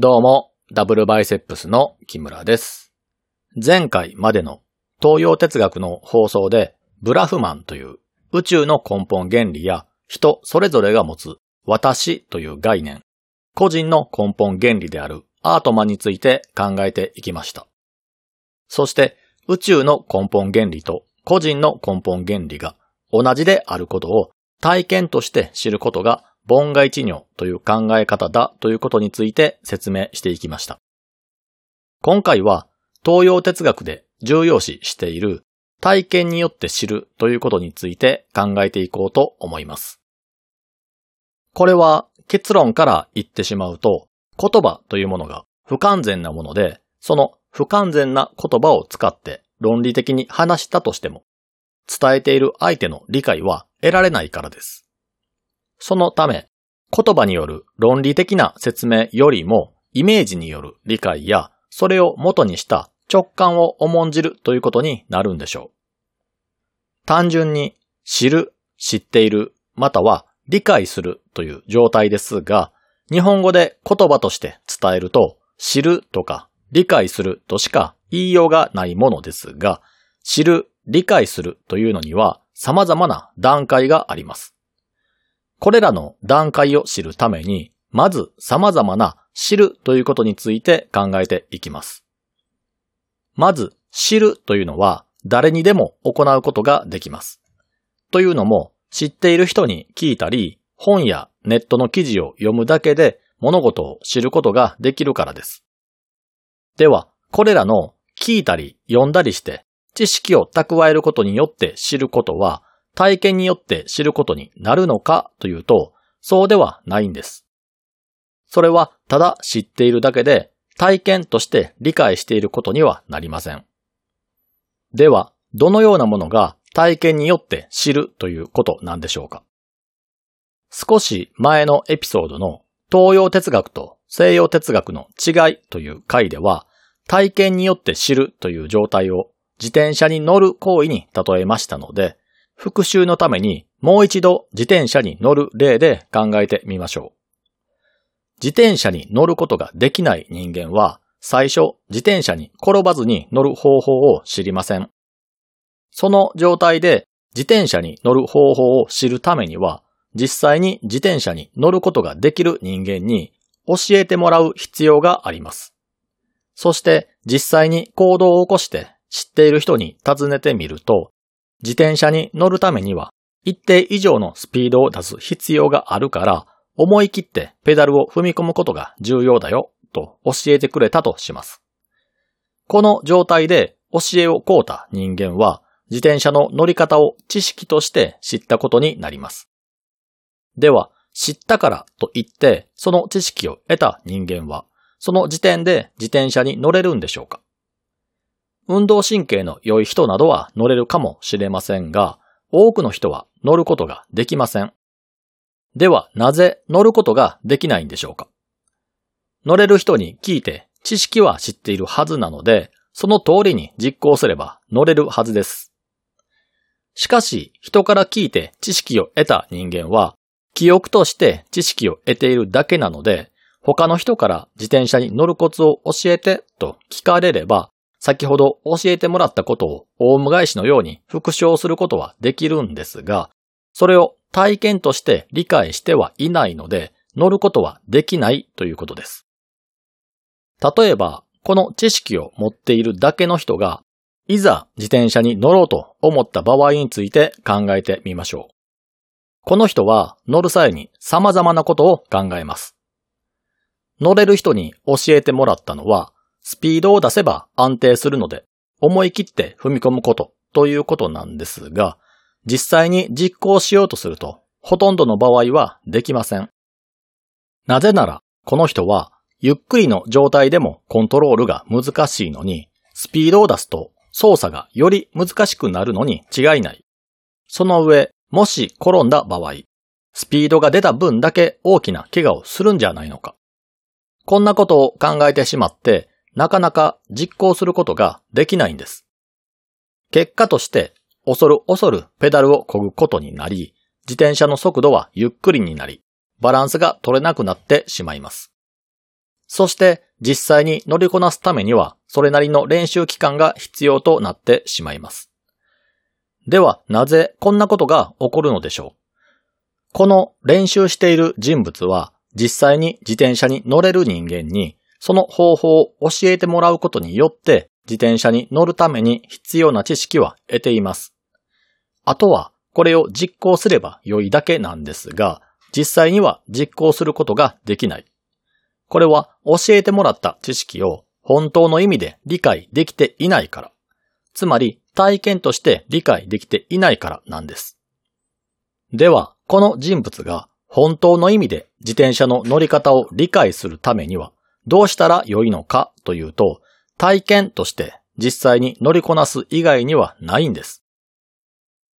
どうも、ダブルバイセップスの木村です。前回までの東洋哲学の放送で、ブラフマンという宇宙の根本原理や人それぞれが持つ私という概念、個人の根本原理であるアートマンについて考えていきました。そして宇宙の根本原理と個人の根本原理が同じであることを体験として知ることが凡外知尿という考え方だということについて説明していきました。今回は東洋哲学で重要視している体験によって知るということについて考えていこうと思います。これは結論から言ってしまうと言葉というものが不完全なもので、その不完全な言葉を使って論理的に話したとしても、伝えている相手の理解は得られないからです。そのため、言葉による論理的な説明よりも、イメージによる理解や、それを元にした直感を重んじるということになるんでしょう。単純に知る、知っている、または理解するという状態ですが、日本語で言葉として伝えると、知るとか理解するとしか言いようがないものですが、知る、理解するというのには様々な段階があります。これらの段階を知るために、まず様々な知るということについて考えていきます。まず、知るというのは誰にでも行うことができます。というのも、知っている人に聞いたり、本やネットの記事を読むだけで物事を知ることができるからです。では、これらの聞いたり読んだりして知識を蓄えることによって知ることは体験によって知ることになるのかというと、そうではないんです。それはただ知っているだけで体験として理解していることにはなりません。では、どのようなものが体験によって知るということなんでしょうか？少し前のエピソードの東洋哲学と西洋哲学の違いという回では、体験によって知るという状態を自転車に乗る行為に例えましたので、復習のためにもう一度自転車に乗る例で考えてみましょう。自転車に乗ることができない人間は、最初自転車に転ばずに乗る方法を知りません。その状態で自転車に乗る方法を知るためには、実際に自転車に乗ることができる人間に教えてもらう必要があります。そして実際に行動を起こして知っている人に尋ねてみると、自転車に乗るためには一定以上のスピードを出す必要があるから、思い切ってペダルを踏み込むことが重要だよと教えてくれたとします。この状態で教えをこうた人間は自転車の乗り方を知識として知ったことになります。では、知ったからと言ってその知識を得た人間はその時点で自転車に乗れるんでしょうか？運動神経の良い人などは乗れるかもしれませんが、多くの人は乗ることができません。では、なぜ乗ることができないんでしょうか？乗れる人に聞いて知識は知っているはずなので、その通りに実行すれば乗れるはずです。しかし、人から聞いて知識を得た人間は、記憶として知識を得ているだけなので、他の人から自転車に乗るコツを教えてと聞かれれば、先ほど教えてもらったことをオウム返しのように復唱することはできるんですが、それを体験として理解してはいないので、乗ることはできないということです。例えば、この知識を持っているだけの人が、いざ自転車に乗ろうと思った場合について考えてみましょう。この人は乗る際に様々なことを考えます。乗れる人に教えてもらったのは、スピードを出せば安定するので、思い切って踏み込むことということなんですが、実際に実行しようとすると、ほとんどの場合はできません。なぜなら、この人は、ゆっくりの状態でもコントロールが難しいのに、スピードを出すと操作がより難しくなるのに違いない。その上、もし転んだ場合、スピードが出た分だけ大きな怪我をするんじゃないのか。こんなことを考えてしまって、なかなか実行することができないんです。結果として、恐る恐るペダルを漕ぐことになり、自転車の速度はゆっくりになり、バランスが取れなくなってしまいます。そして実際に乗りこなすためにはそれなりの練習期間が必要となってしまいます。ではなぜこんなことが起こるのでしょう？この練習している人物は実際に自転車に乗れる人間にその方法を教えてもらうことによって自転車に乗るために必要な知識は得ています。あとはこれを実行すれば良いだけなんですが、実際には実行することができない。これは教えてもらった知識を本当の意味で理解できていないから。つまり体験として理解できていないからなんです。では、この人物が本当の意味で自転車の乗り方を理解するためにはどうしたら良いのかというと、体験として実際に乗りこなす以外にはないんです。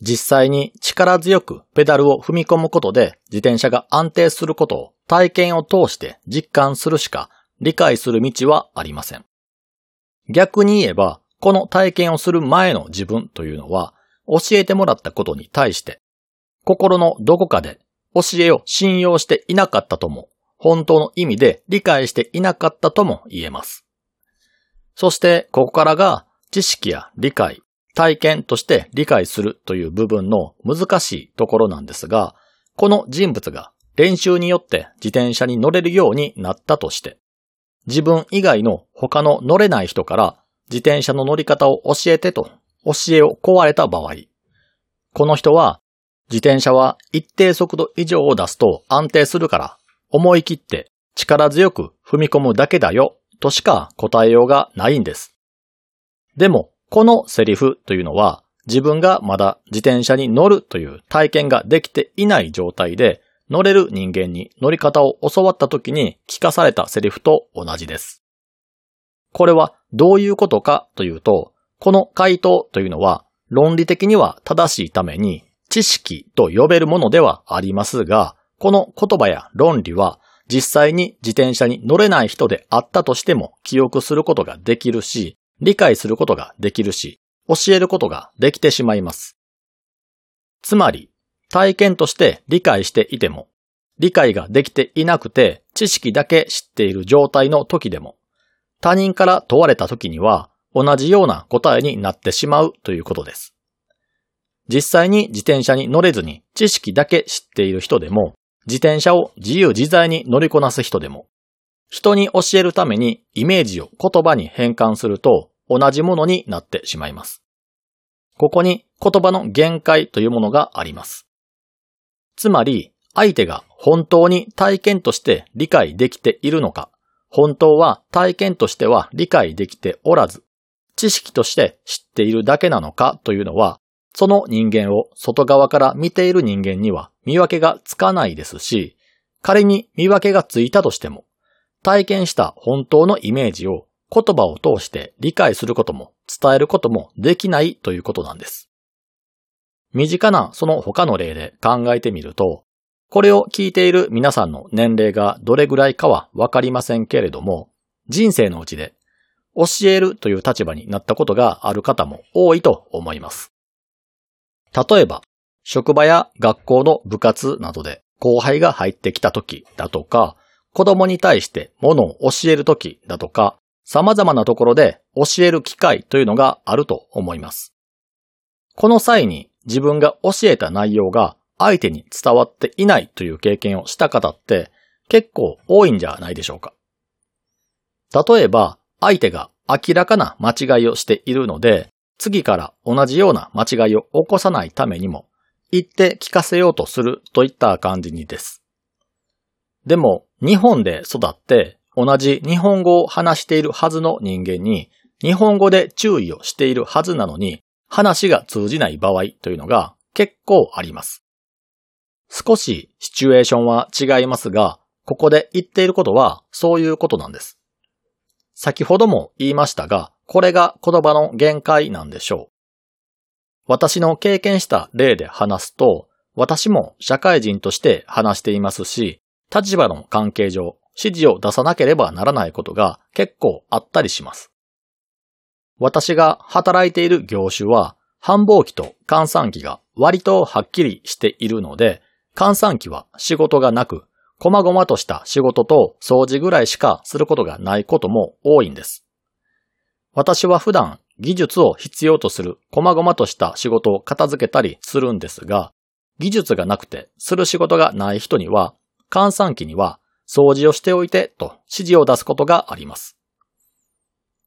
実際に力強くペダルを踏み込むことで自転車が安定することを体験を通して実感するしか理解する道はありません。逆に言えば、この体験をする前の自分というのは、教えてもらったことに対して、心のどこかで教えを信用していなかったとも、本当の意味で理解していなかったとも言えます。そして、ここからが知識や理解、体験として理解するという部分の難しいところなんですが、この人物が練習によって自転車に乗れるようになったとして、自分以外の他の乗れない人から自転車の乗り方を教えてと教えを壊れた場合、この人は自転車は一定速度以上を出すと安定するから思い切って力強く踏み込むだけだよとしか答えようがないんです。でもこのセリフというのは自分がまだ自転車に乗るという体験ができていない状態で乗れる人間に乗り方を教わった時に聞かされたセリフと同じです。これはどういうことかというと、この回答というのは論理的には正しいために知識と呼べるものではありますが、この言葉や論理は実際に自転車に乗れない人であったとしても記憶することができるし、理解することができるし、教えることができてしまいます。つまり、体験として理解していても、理解ができていなくて知識だけ知っている状態の時でも、他人から問われた時には同じような答えになってしまうということです。実際に自転車に乗れずに知識だけ知っている人でも、自転車を自由自在に乗りこなす人でも、人に教えるためにイメージを言葉に変換すると同じものになってしまいます。ここに言葉の限界というものがあります。つまり、相手が本当に体験として理解できているのか、本当は体験としては理解できておらず、知識として知っているだけなのかというのは、その人間を外側から見ている人間には見分けがつかないですし、仮に見分けがついたとしても、体験した本当のイメージを言葉を通して理解することも伝えることもできないということなんです。身近なその他の例で考えてみると、これを聞いている皆さんの年齢がどれぐらいかはわかりませんけれども、人生のうちで教えるという立場になったことがある方も多いと思います。例えば、職場や学校の部活などで後輩が入ってきた時だとか、子供に対して物を教える時だとか、様々なところで教える機会というのがあると思います。この際に自分が教えた内容が相手に伝わっていないという経験をした方って結構多いんじゃないでしょうか。例えば相手が明らかな間違いをしているので次から同じような間違いを起こさないためにも言って聞かせようとするといった感じにです。でも日本で育って同じ日本語を話しているはずの人間に、日本語で注意をしているはずなのに、話が通じない場合というのが結構あります。少しシチュエーションは違いますが、ここで言っていることはそういうことなんです。先ほども言いましたが、これが言葉の限界なんでしょう。私の経験した例で話すと、私も社会人として話していますし、立場の関係上、指示を出さなければならないことが結構あったりします。私が働いている業種は、繁忙期と換算期が割とはっきりしているので、換算期は仕事がなく、細々とした仕事と掃除ぐらいしかすることがないことも多いんです。私は普段技術を必要とする細々とした仕事を片付けたりするんですが、技術がなくてする仕事がない人には、換算機には掃除をしておいてと指示を出すことがあります。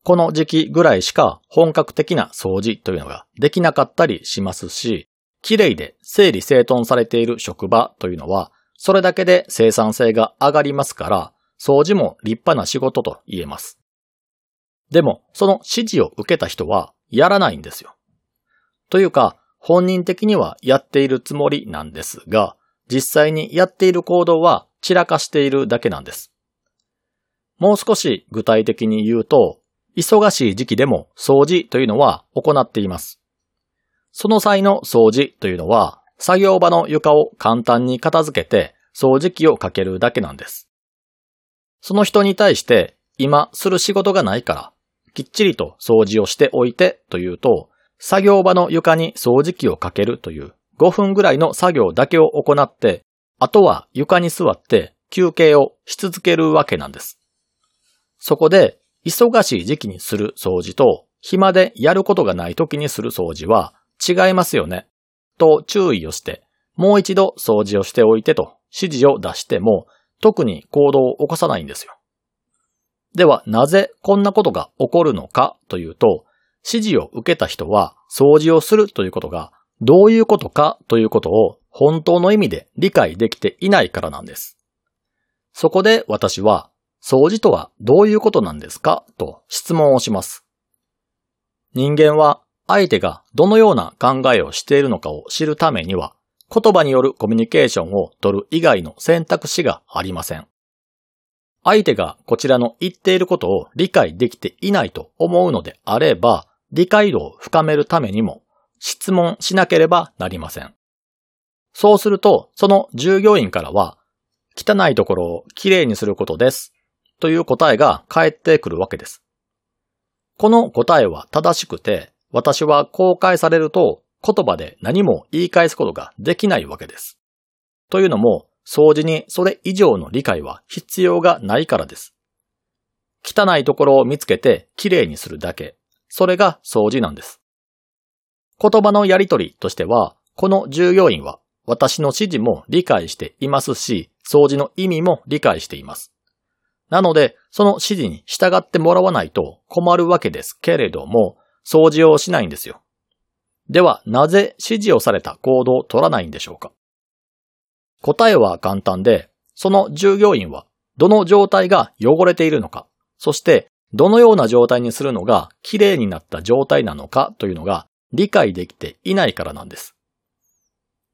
この時期ぐらいしか本格的な掃除というのができなかったりしますし、綺麗で整理整頓されている職場というのは、それだけで生産性が上がりますから、掃除も立派な仕事と言えます。でも、その指示を受けた人はやらないんですよ。というか、本人的にはやっているつもりなんですが、実際にやっている行動は散らかしているだけなんです。もう少し具体的に言うと、忙しい時期でも掃除というのは行っています。その際の掃除というのは、作業場の床を簡単に片付けて掃除機をかけるだけなんです。その人に対して今する仕事がないからきっちりと掃除をしておいてというと、作業場の床に掃除機をかけるという5分ぐらいの作業だけを行って、あとは床に座って休憩をし続けるわけなんです。そこで、忙しい時期にする掃除と、暇でやることがない時にする掃除は違いますよね。と注意をして、もう一度掃除をしておいてと指示を出しても、特に行動を起こさないんですよ。では、なぜこんなことが起こるのかというと、指示を受けた人は掃除をするということがどういうことかということを本当の意味で理解できていないからなんです。そこで私は、掃除とはどういうことなんですかと質問をします。人間は相手がどのような考えをしているのかを知るためには、言葉によるコミュニケーションを取る以外の選択肢がありません。相手がこちらの言っていることを理解できていないと思うのであれば、理解度を深めるためにも質問しなければなりません。そうすると、その従業員からは、汚いところをきれいにすることです。という答えが返ってくるわけです。この答えは正しくて、私は公開されると言葉で何も言い返すことができないわけです。というのも、掃除にそれ以上の理解は必要がないからです。汚いところを見つけてきれいにするだけ。それが掃除なんです。言葉のやりとりとしては、この従業員は私の指示も理解していますし、掃除の意味も理解しています。なので、その指示に従ってもらわないと困るわけですけれども、掃除をしないんですよ。では、なぜ指示をされた行動を取らないんでしょうか？答えは簡単で、その従業員はどの状態が汚れているのか、そしてどのような状態にするのが綺麗になった状態なのかというのが理解できていないからなんです。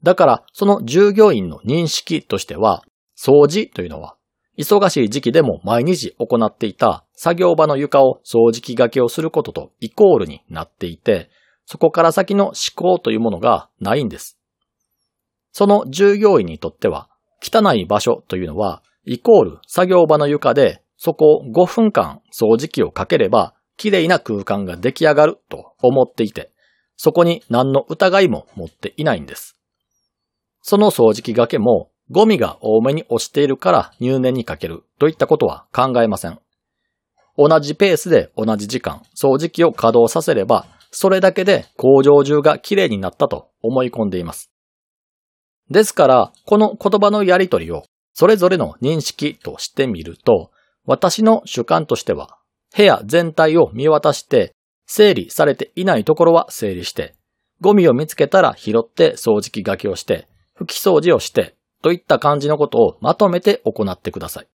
だからその従業員の認識としては、掃除というのは忙しい時期でも毎日行っていた作業場の床を掃除機掛けをすることとイコールになっていて、そこから先の思考というものがないんです。その従業員にとっては、汚い場所というのは、イコール作業場の床で、そこを5分間掃除機をかければ、綺麗な空間が出来上がると思っていて、そこに何の疑いも持っていないんです。その掃除機がけも、ゴミが多めに落ちているから入念にかけるといったことは考えません。同じペースで同じ時間、掃除機を稼働させれば、それだけで工場中が綺麗になったと思い込んでいます。ですから、この言葉のやりとりをそれぞれの認識としてみると、私の主観としては、部屋全体を見渡して、整理されていないところは整理して、ゴミを見つけたら拾って掃除機がけをして、拭き掃除をして、といった感じのことをまとめて行ってください。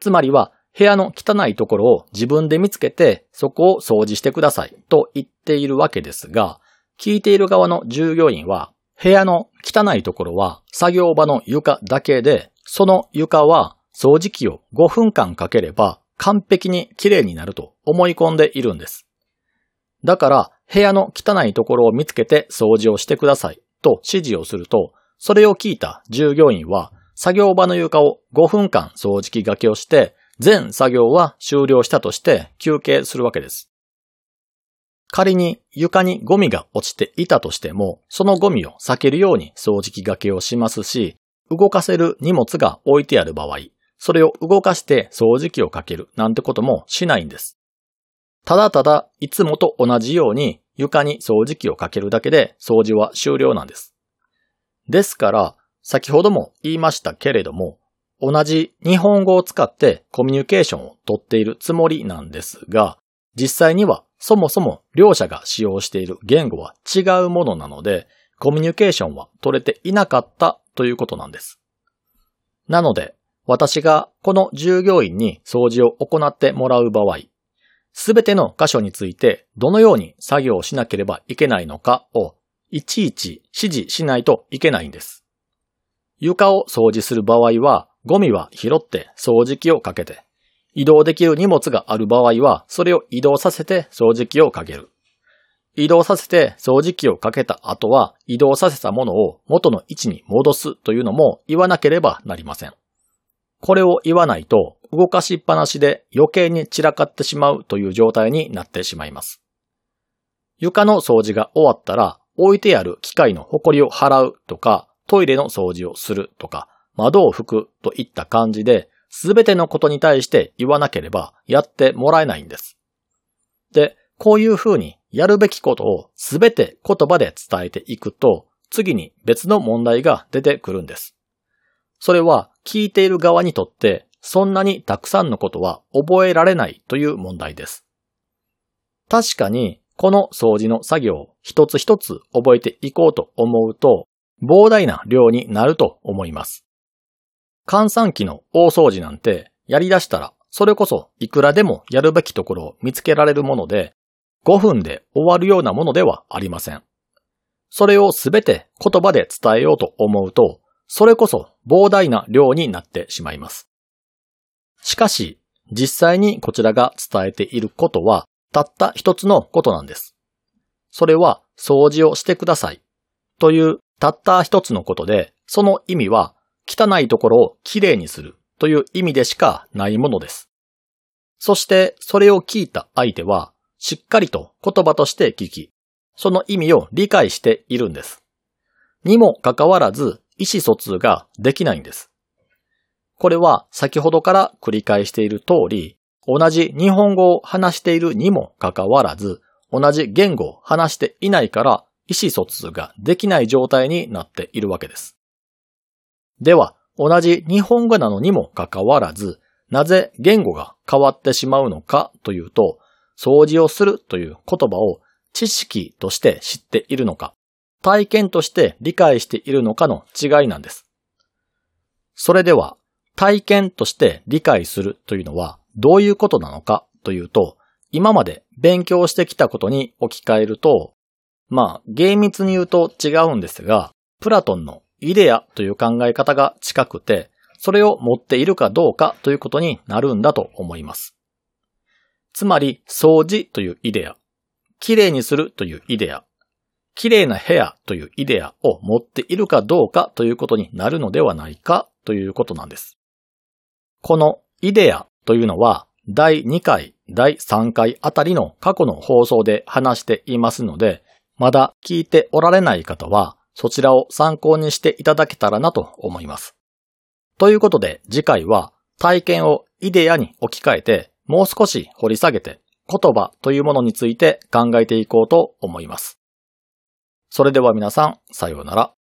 つまりは、部屋の汚いところを自分で見つけて、そこを掃除してくださいと言っているわけですが、聞いている側の従業員は、部屋の汚いところは作業場の床だけで、その床は掃除機を5分間かければ完璧に綺麗になると思い込んでいるんです。だから部屋の汚いところを見つけて掃除をしてくださいと指示をすると、それを聞いた従業員は作業場の床を5分間掃除機がけをして、全作業は終了したとして休憩するわけです。仮に床にゴミが落ちていたとしても、そのゴミを避けるように掃除機がけをしますし、動かせる荷物が置いてある場合、それを動かして掃除機をかけるなんてこともしないんです。ただただいつもと同じように床に掃除機をかけるだけで掃除は終了なんです。ですから、先ほども言いましたけれども、同じ日本語を使ってコミュニケーションをとっているつもりなんですが、実際にはそもそも両者が使用している言語は違うものなので、コミュニケーションは取れていなかったということなんです。なので、私がこの従業員に掃除を行ってもらう場合、すべての箇所についてどのように作業をしなければいけないのかをいちいち指示しないといけないんです。床を掃除する場合はゴミは拾って掃除機をかけて、移動できる荷物がある場合はそれを移動させて掃除機をかける。移動させて掃除機をかけた後は移動させたものを元の位置に戻すというのも言わなければなりません。これを言わないと動かしっぱなしで余計に散らかってしまうという状態になってしまいます。床の掃除が終わったら置いてある機械の埃を払うとかトイレの掃除をするとか窓を拭くといった感じで全てのことに対して言わなければやってもらえないんです。で、こういうふうにやるべきことをすべて言葉で伝えていくと、次に別の問題が出てくるんです。それは聞いている側にとってそんなにたくさんのことは覚えられないという問題です。確かにこの掃除の作業を一つ一つ覚えていこうと思うと膨大な量になると思います。換算機の大掃除なんてやり出したらそれこそいくらでもやるべきところを見つけられるもので5分で終わるようなものではありません。それをすべて言葉で伝えようと思うと、それこそ膨大な量になってしまいます。しかし、実際にこちらが伝えていることは、たった一つのことなんです。それは、掃除をしてください。というたった一つのことで、その意味は、汚いところをきれいにするという意味でしかないものです。そして、それを聞いた相手は、しっかりと言葉として聞き、その意味を理解しているんです。にもかかわらず、意思疎通ができないんです。これは先ほどから繰り返している通り、同じ日本語を話しているにもかかわらず、同じ言語を話していないから意思疎通ができない状態になっているわけです。では、同じ日本語なのにもかかわらず、なぜ言語が変わってしまうのかというと、掃除をするという言葉を知識として知っているのか、体験として理解しているのかの違いなんです。それでは、体験として理解するというのはどういうことなのかというと、今まで勉強してきたことに置き換えると、まあ、厳密に言うと違うんですが、プラトンのイデアという考え方が近くて、それを持っているかどうかということになるんだと思います。つまり、掃除というイデア、綺麗にするというイデア、綺麗な部屋というイデアを持っているかどうかということになるのではないかということなんです。このイデアというのは第2回、第3回あたりの過去の放送で話していますので、まだ聞いておられない方はそちらを参考にしていただけたらなと思います。ということで次回は体験をイデアに置き換えてもう少し掘り下げて言葉というものについて考えていこうと思います。それでは皆さん、さようなら。